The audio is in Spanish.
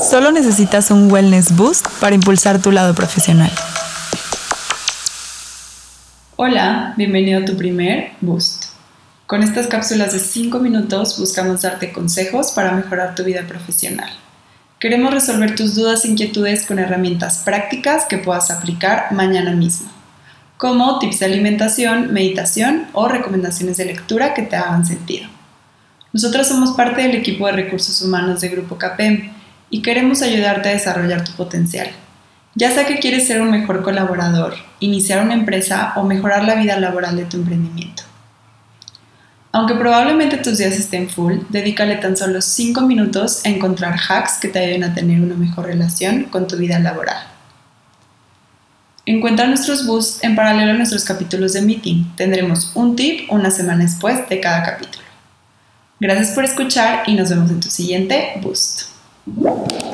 Solo necesitas un wellness boost para impulsar tu lado profesional. Hola, bienvenido a tu primer Boost. Con estas cápsulas de 5 minutos buscamos darte consejos para mejorar tu vida profesional. Queremos resolver tus dudas e inquietudes con herramientas prácticas que puedas aplicar mañana mismo, como tips de alimentación, meditación o recomendaciones de lectura que te hagan sentido. Nosotros somos parte del equipo de recursos humanos de Grupo CAPEM y queremos ayudarte a desarrollar tu potencial. Ya sea que quieres ser un mejor colaborador, iniciar una empresa o mejorar la vida laboral de tu emprendimiento. Aunque probablemente tus días estén full, dedícale tan solo 5 minutos a encontrar hacks que te ayuden a tener una mejor relación con tu vida laboral. Encuentra nuestros boosts en paralelo a nuestros capítulos de meeting. Tendremos un tip una semana después de cada capítulo. Gracias por escuchar y nos vemos en tu siguiente boost. you